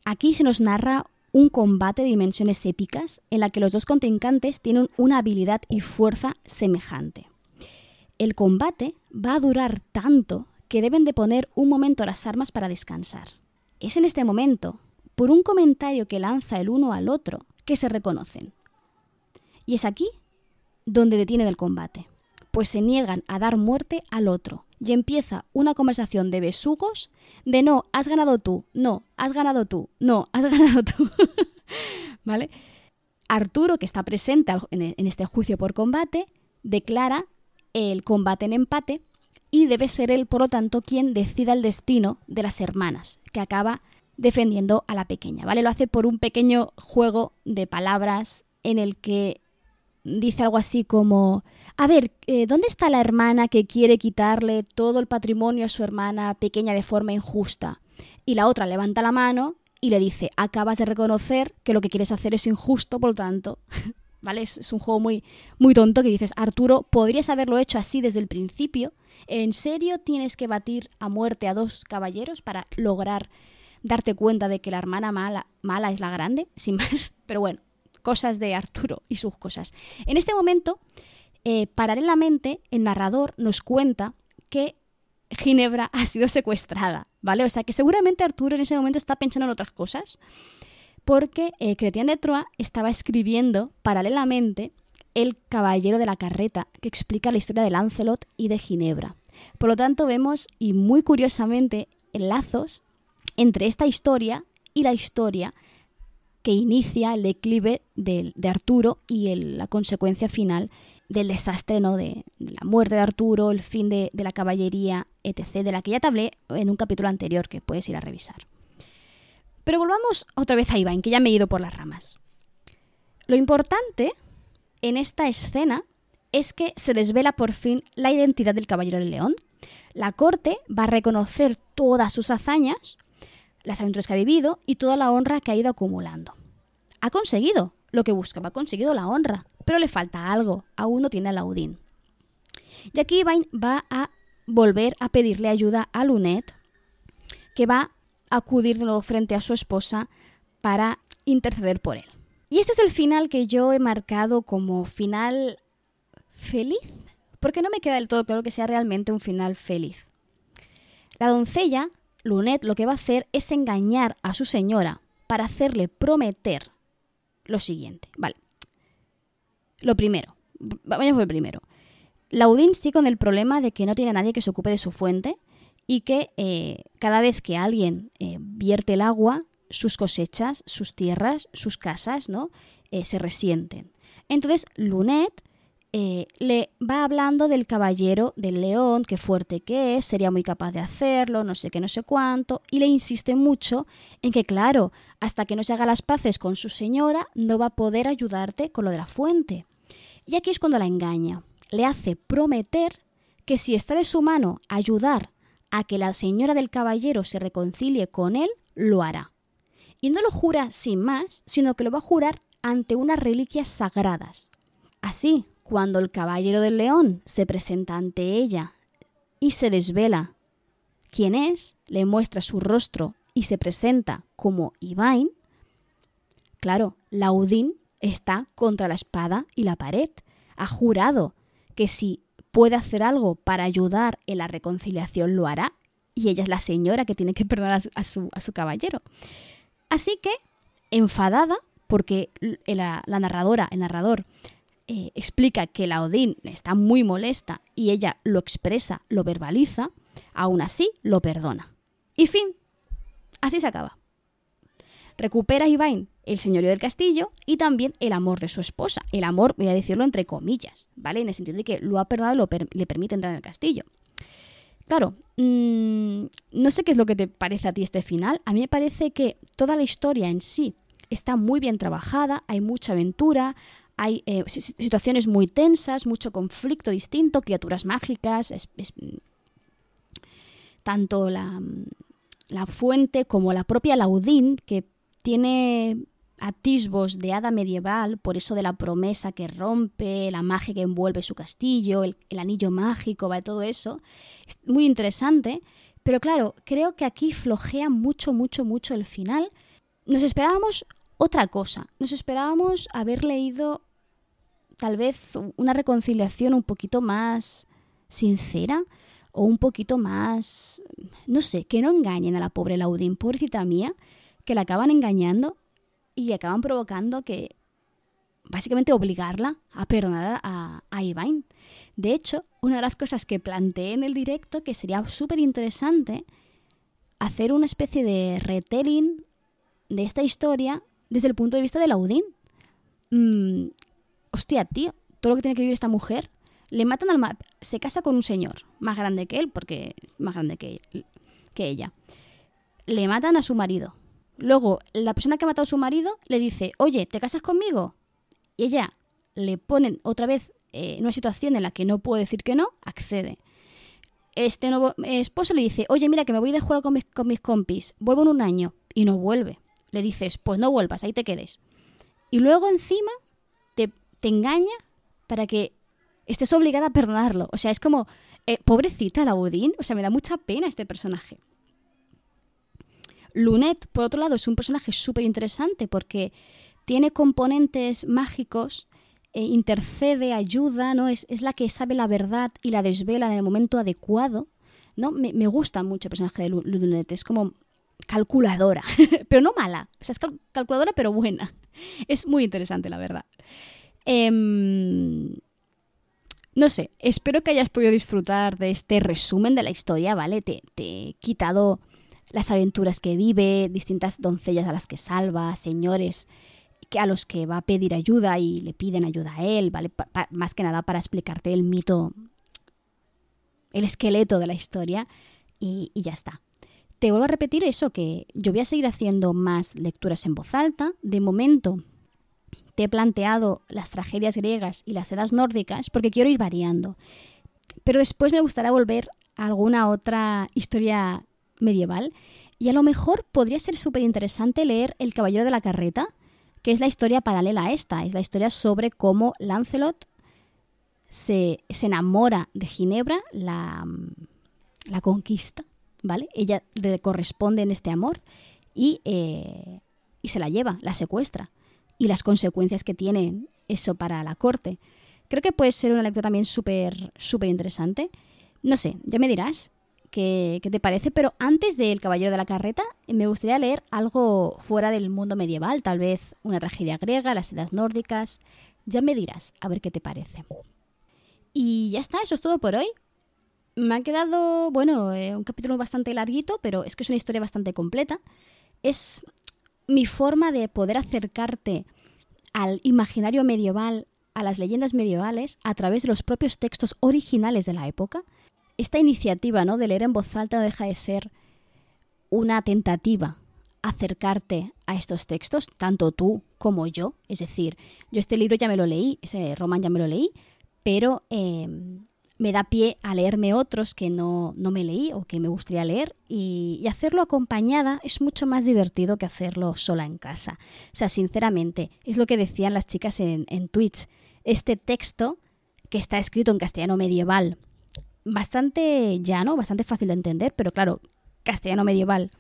Aquí se nos narra un combate de dimensiones épicas en la que los dos contrincantes tienen una habilidad y fuerza semejante. El combate va a durar tanto que deben de poner un momento las armas para descansar. es en este momento, por un comentario que lanza el uno al otro, que se reconocen. Y es aquí donde detienen el combate, pues se niegan a dar muerte al otro, y empieza una conversación de besugos de no, has ganado tú, no, has ganado tú, no, (laughs) has ganado tú. ¿Vale? Arturo, que está presente en este juicio por combate, declara el combate en empate y debe ser él, por lo tanto, quien decida el destino de las hermanas, que acaba defendiendo a la pequeña, ¿vale? Lo hace por un pequeño juego de palabras en el que dice algo así como, a ver, eh, ¿dónde está la hermana que quiere quitarle todo el patrimonio a su hermana pequeña de forma injusta? Y la otra levanta la mano y le dice, acabas de reconocer que lo que quieres hacer es injusto, por lo tanto, (laughs) ¿vale? Es, un juego muy, muy tonto que dices, Arturo, podrías haberlo hecho así desde el principio. ¿En serio tienes que batir a muerte a dos caballeros para lograr darte cuenta de que la hermana mala, mala es la grande? (laughs) Sin más, pero bueno, cosas de Arturo y sus cosas. En este momento, eh, paralelamente, el narrador nos cuenta que Ginebra ha sido secuestrada, ¿vale? O sea que seguramente Arturo en ese momento está pensando en otras cosas, porque eh, Cretien de Troyes estaba escribiendo paralelamente El Caballero de la Carreta, que explica la historia de Lancelot y de Ginebra. Por lo tanto, vemos, y muy curiosamente, enlazos entre esta historia y la historia que inicia el declive de, Arturo y la consecuencia final del desastre, ¿no? De, la muerte de Arturo, el fin de, la caballería, etc., de la que ya te hablé en un capítulo anterior que puedes ir a revisar. Pero volvamos otra vez a Iván, que ya me he ido por las ramas. Lo importante en esta escena es que se desvela por fin la identidad del Caballero del León. La corte va a reconocer todas sus hazañas, las aventuras que ha vivido y toda la honra que ha ido acumulando. Ha conseguido lo que buscaba, ha conseguido la honra, pero le falta algo, aún no tiene a Laudín. Y aquí va a volver a pedirle ayuda a Lunet, que va a acudir de nuevo frente a su esposa para interceder por él. Y este es el final que yo he marcado como final feliz, porque no me queda del todo claro que sea realmente un final feliz. La doncella Lunet lo que va a hacer es engañar a su señora para hacerle prometer lo siguiente. Vale. Lo primero. Vamos por el primero. Laudín sigue con el problema de que no tiene nadie que se ocupe de su fuente y que eh, cada vez que alguien eh, vierte el agua, sus cosechas, sus tierras, sus casas, ¿no? Eh, se resienten. Entonces, Lunet eh, le va hablando del caballero del león, qué fuerte que es, sería muy capaz de hacerlo, no sé qué, no sé cuánto, y le insiste mucho en que, claro, hasta que no se haga las paces con su señora, no va a poder ayudarte con lo de la fuente. Y aquí es cuando la engaña. Le hace prometer que si está de su mano ayudar a que la señora del caballero se reconcilie con él, lo hará. Y no lo jura sin más, sino que lo va a jurar ante unas reliquias sagradas. Así, cuando el caballero del león se presenta ante ella y se desvela quién es, le muestra su rostro y se presenta como Ivain, claro, Laudín está contra la espada y la pared. Ha jurado que si puede hacer algo para ayudar en la reconciliación lo hará y ella es la señora que tiene que perdonar a su, a su caballero. Así que, enfadada, porque la, la narradora, el narrador, eh, explica que la Odín está muy molesta y ella lo expresa, lo verbaliza, aún así lo perdona. Y fin, así se acaba. Recupera Ivain el señorío del castillo y también el amor de su esposa. El amor, voy a decirlo entre comillas, ¿vale? En el sentido de que lo ha perdonado y le permite entrar en el castillo. Claro, mm, no sé qué es lo que te parece a ti este final. A mí me parece que toda la historia en sí está muy bien trabajada, hay mucha aventura, hay eh, situaciones muy tensas, mucho conflicto distinto, criaturas mágicas, tanto la, la, fuente como la propia Laudín, que tiene atisbos de hada medieval, por eso de la promesa que rompe, la magia que envuelve su castillo, el, el anillo mágico, va todo eso. Es muy interesante, pero claro, creo que aquí flojea mucho, mucho, mucho el final. Nos esperábamos otra cosa. Nos esperábamos haber leído tal vez una reconciliación un poquito más sincera o un poquito más, no sé, que no engañen a la pobre Laudín, pobrecita mía, que la acaban engañando y acaban provocando que básicamente obligarla a perdonar a, a De hecho, una de las cosas que planteé en el directo, que sería súper interesante, hacer una especie de retelling de esta historia desde el punto de vista de Laudín. Mm, hostia, tío, todo lo que tiene que vivir esta mujer, le matan al... Ma se casa con un señor más grande que él, porque más grande que, que ella. Le matan a su marido. Luego, la persona que ha matado a su marido le dice, oye, ¿te casas conmigo? Y ella le ponen otra vez eh, en una situación en la que no puede decir que no, accede. Este nuevo esposo le dice, oye, mira que me voy de jugar con mis, con mis compis, vuelvo en un año, y no vuelve. Le dices, pues no vuelvas, ahí te quedes. Y luego encima te, te engaña para que estés obligada a perdonarlo. O sea, es como, eh, pobrecita la Budín, o sea, me da mucha pena este personaje. Lunet, por otro lado, es un personaje súper interesante porque tiene componentes mágicos, e intercede, ayuda, ¿no? Es, es, la que sabe la verdad y la desvela en el momento adecuado. ¿no? Me, me gusta mucho el personaje de Lunet, es como calculadora, (laughs) pero no mala, o sea, es calculadora pero buena. (laughs) Es muy interesante, la verdad. Em, no sé, espero que hayas podido disfrutar de este resumen de la historia, ¿vale? Te, te he quitado las aventuras que vive, distintas doncellas a las que salva, señores a los que va a pedir ayuda y le piden ayuda a él, ¿vale? más que nada para explicarte el mito, el esqueleto de la historia y ya está. Te vuelvo a repetir eso, que yo voy a seguir haciendo más lecturas en voz alta. De momento te he planteado las tragedias griegas y las edas nórdicas porque quiero ir variando. Pero después me gustaría volver a alguna otra historia medieval y a lo mejor podría ser súper interesante leer El Caballero de la Carreta, que es la historia paralela a esta, es la historia sobre cómo Lancelot se, se enamora de Ginebra, la, la, conquista, ¿vale? Ella le corresponde en este amor y, eh, y se la lleva, la secuestra, y las consecuencias que tiene eso para la corte. Creo que puede ser una lectura también súper, súper interesante. No sé, ya me dirás qué, te parece, pero antes de El Caballero de la Carreta me gustaría leer algo fuera del mundo medieval, tal vez una tragedia griega, las edades nórdicas. Ya me dirás, a ver qué te parece. Y ya está, eso es todo por hoy. Me ha quedado, bueno, eh, un capítulo bastante larguito, pero es que es una historia bastante completa. Es mi forma de poder acercarte al imaginario medieval, a las leyendas medievales, a través de los propios textos originales de la época esta iniciativa ¿no? de leer en voz alta no deja de ser una tentativa acercarte a estos textos, tanto tú como yo. Es decir, yo este libro ya me lo leí, ese román ya me lo leí, pero em, me da pie a leerme otros que no, no, me leí o que me gustaría leer y, hacerlo acompañada es mucho más divertido que hacerlo sola en casa. O sea, sinceramente, es lo que decían las chicas en, en Twitch. Este texto, que está escrito en castellano medieval, bastante llano, bastante fácil de entender, pero claro, castellano medieval,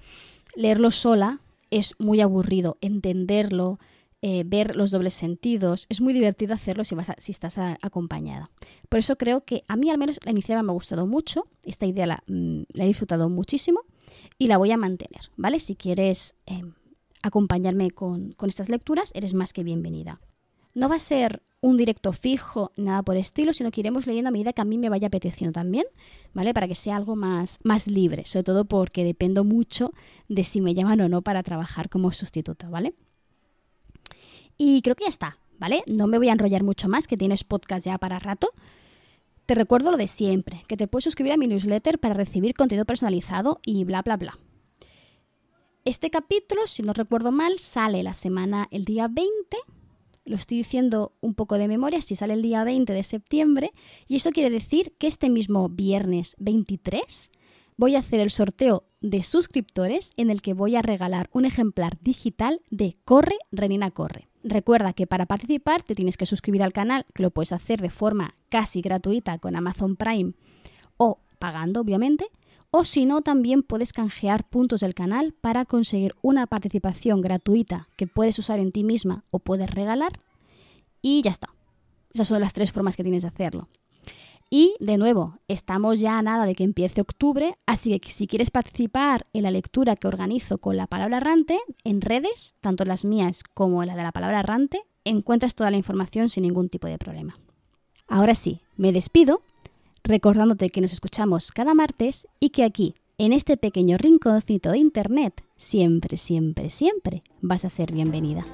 leerlo sola es muy aburrido, entenderlo, eh, ver los dobles sentidos, es muy divertido hacerlo si, vas si estás acompañada. Por eso creo que a mí al menos la iniciativa me ha gustado mucho, esta idea la, mm, he disfrutado muchísimo y la voy a mantener, ¿vale? Si quieres em, acompañarme con, con estas lecturas, eres más que bienvenida. No va a ser un directo fijo, nada por estilo, sino que iremos leyendo a medida que a mí me vaya apeteciendo también, ¿vale? Para que sea algo más, más libre, sobre todo porque dependo mucho de si me llaman o no para trabajar como sustituta, ¿vale? Y creo que ya está, ¿vale? No me voy a enrollar mucho más, que tienes podcast ya para rato. Te recuerdo lo de siempre, que te puedes suscribir a mi newsletter para recibir contenido personalizado y bla, bla, bla. Este capítulo, si no recuerdo mal, sale la semana el día 20 lo estoy diciendo un poco de memoria, si sale el día 20 de septiembre, y eso quiere decir que este mismo viernes 23 voy a hacer el sorteo de suscriptores en el que voy a regalar un ejemplar digital de Corre, Renina Corre. Recuerda que para participar te tienes que suscribir al canal, que lo puedes hacer de forma casi gratuita con Amazon Prime o pagando, obviamente, o si no, también puedes canjear puntos del canal para conseguir una participación gratuita que puedes usar en ti misma o puedes regalar. Y ya está. Esas son las tres formas que tienes de hacerlo. Y de nuevo, estamos ya a nada de que empiece octubre, así que si quieres participar en la lectura que organizo con la palabra errante, en redes, tanto las mías como la de la palabra errante, encuentras toda la información sin ningún tipo de problema. Ahora sí, me despido recordándote que nos escuchamos cada martes y que aquí, en este pequeño rinconcito de Internet, siempre, siempre, siempre vas a ser bienvenida.